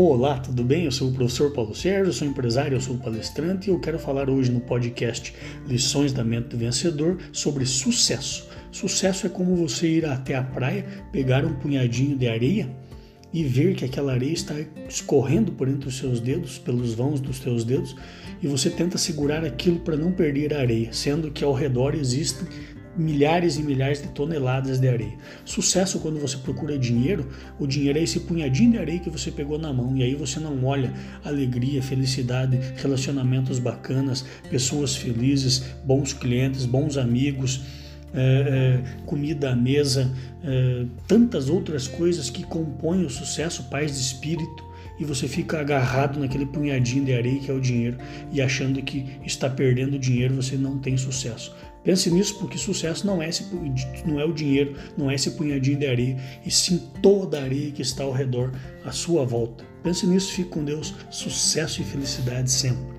Olá, tudo bem? Eu sou o professor Paulo Sérgio, sou empresário, eu sou palestrante e eu quero falar hoje no podcast Lições da Mente do Vencedor sobre sucesso. Sucesso é como você ir até a praia, pegar um punhadinho de areia e ver que aquela areia está escorrendo por entre os seus dedos, pelos vãos dos seus dedos, e você tenta segurar aquilo para não perder a areia, sendo que ao redor existem milhares e milhares de toneladas de areia. Sucesso quando você procura dinheiro, o dinheiro é esse punhadinho de areia que você pegou na mão e aí você não olha alegria, felicidade, relacionamentos bacanas, pessoas felizes, bons clientes, bons amigos. É, é, comida à mesa, é, tantas outras coisas que compõem o sucesso, paz de espírito, e você fica agarrado naquele punhadinho de areia que é o dinheiro e achando que está perdendo dinheiro você não tem sucesso. Pense nisso, porque sucesso não é, esse, não é o dinheiro, não é esse punhadinho de areia, e sim toda a areia que está ao redor, à sua volta. Pense nisso, fique com Deus, sucesso e felicidade sempre.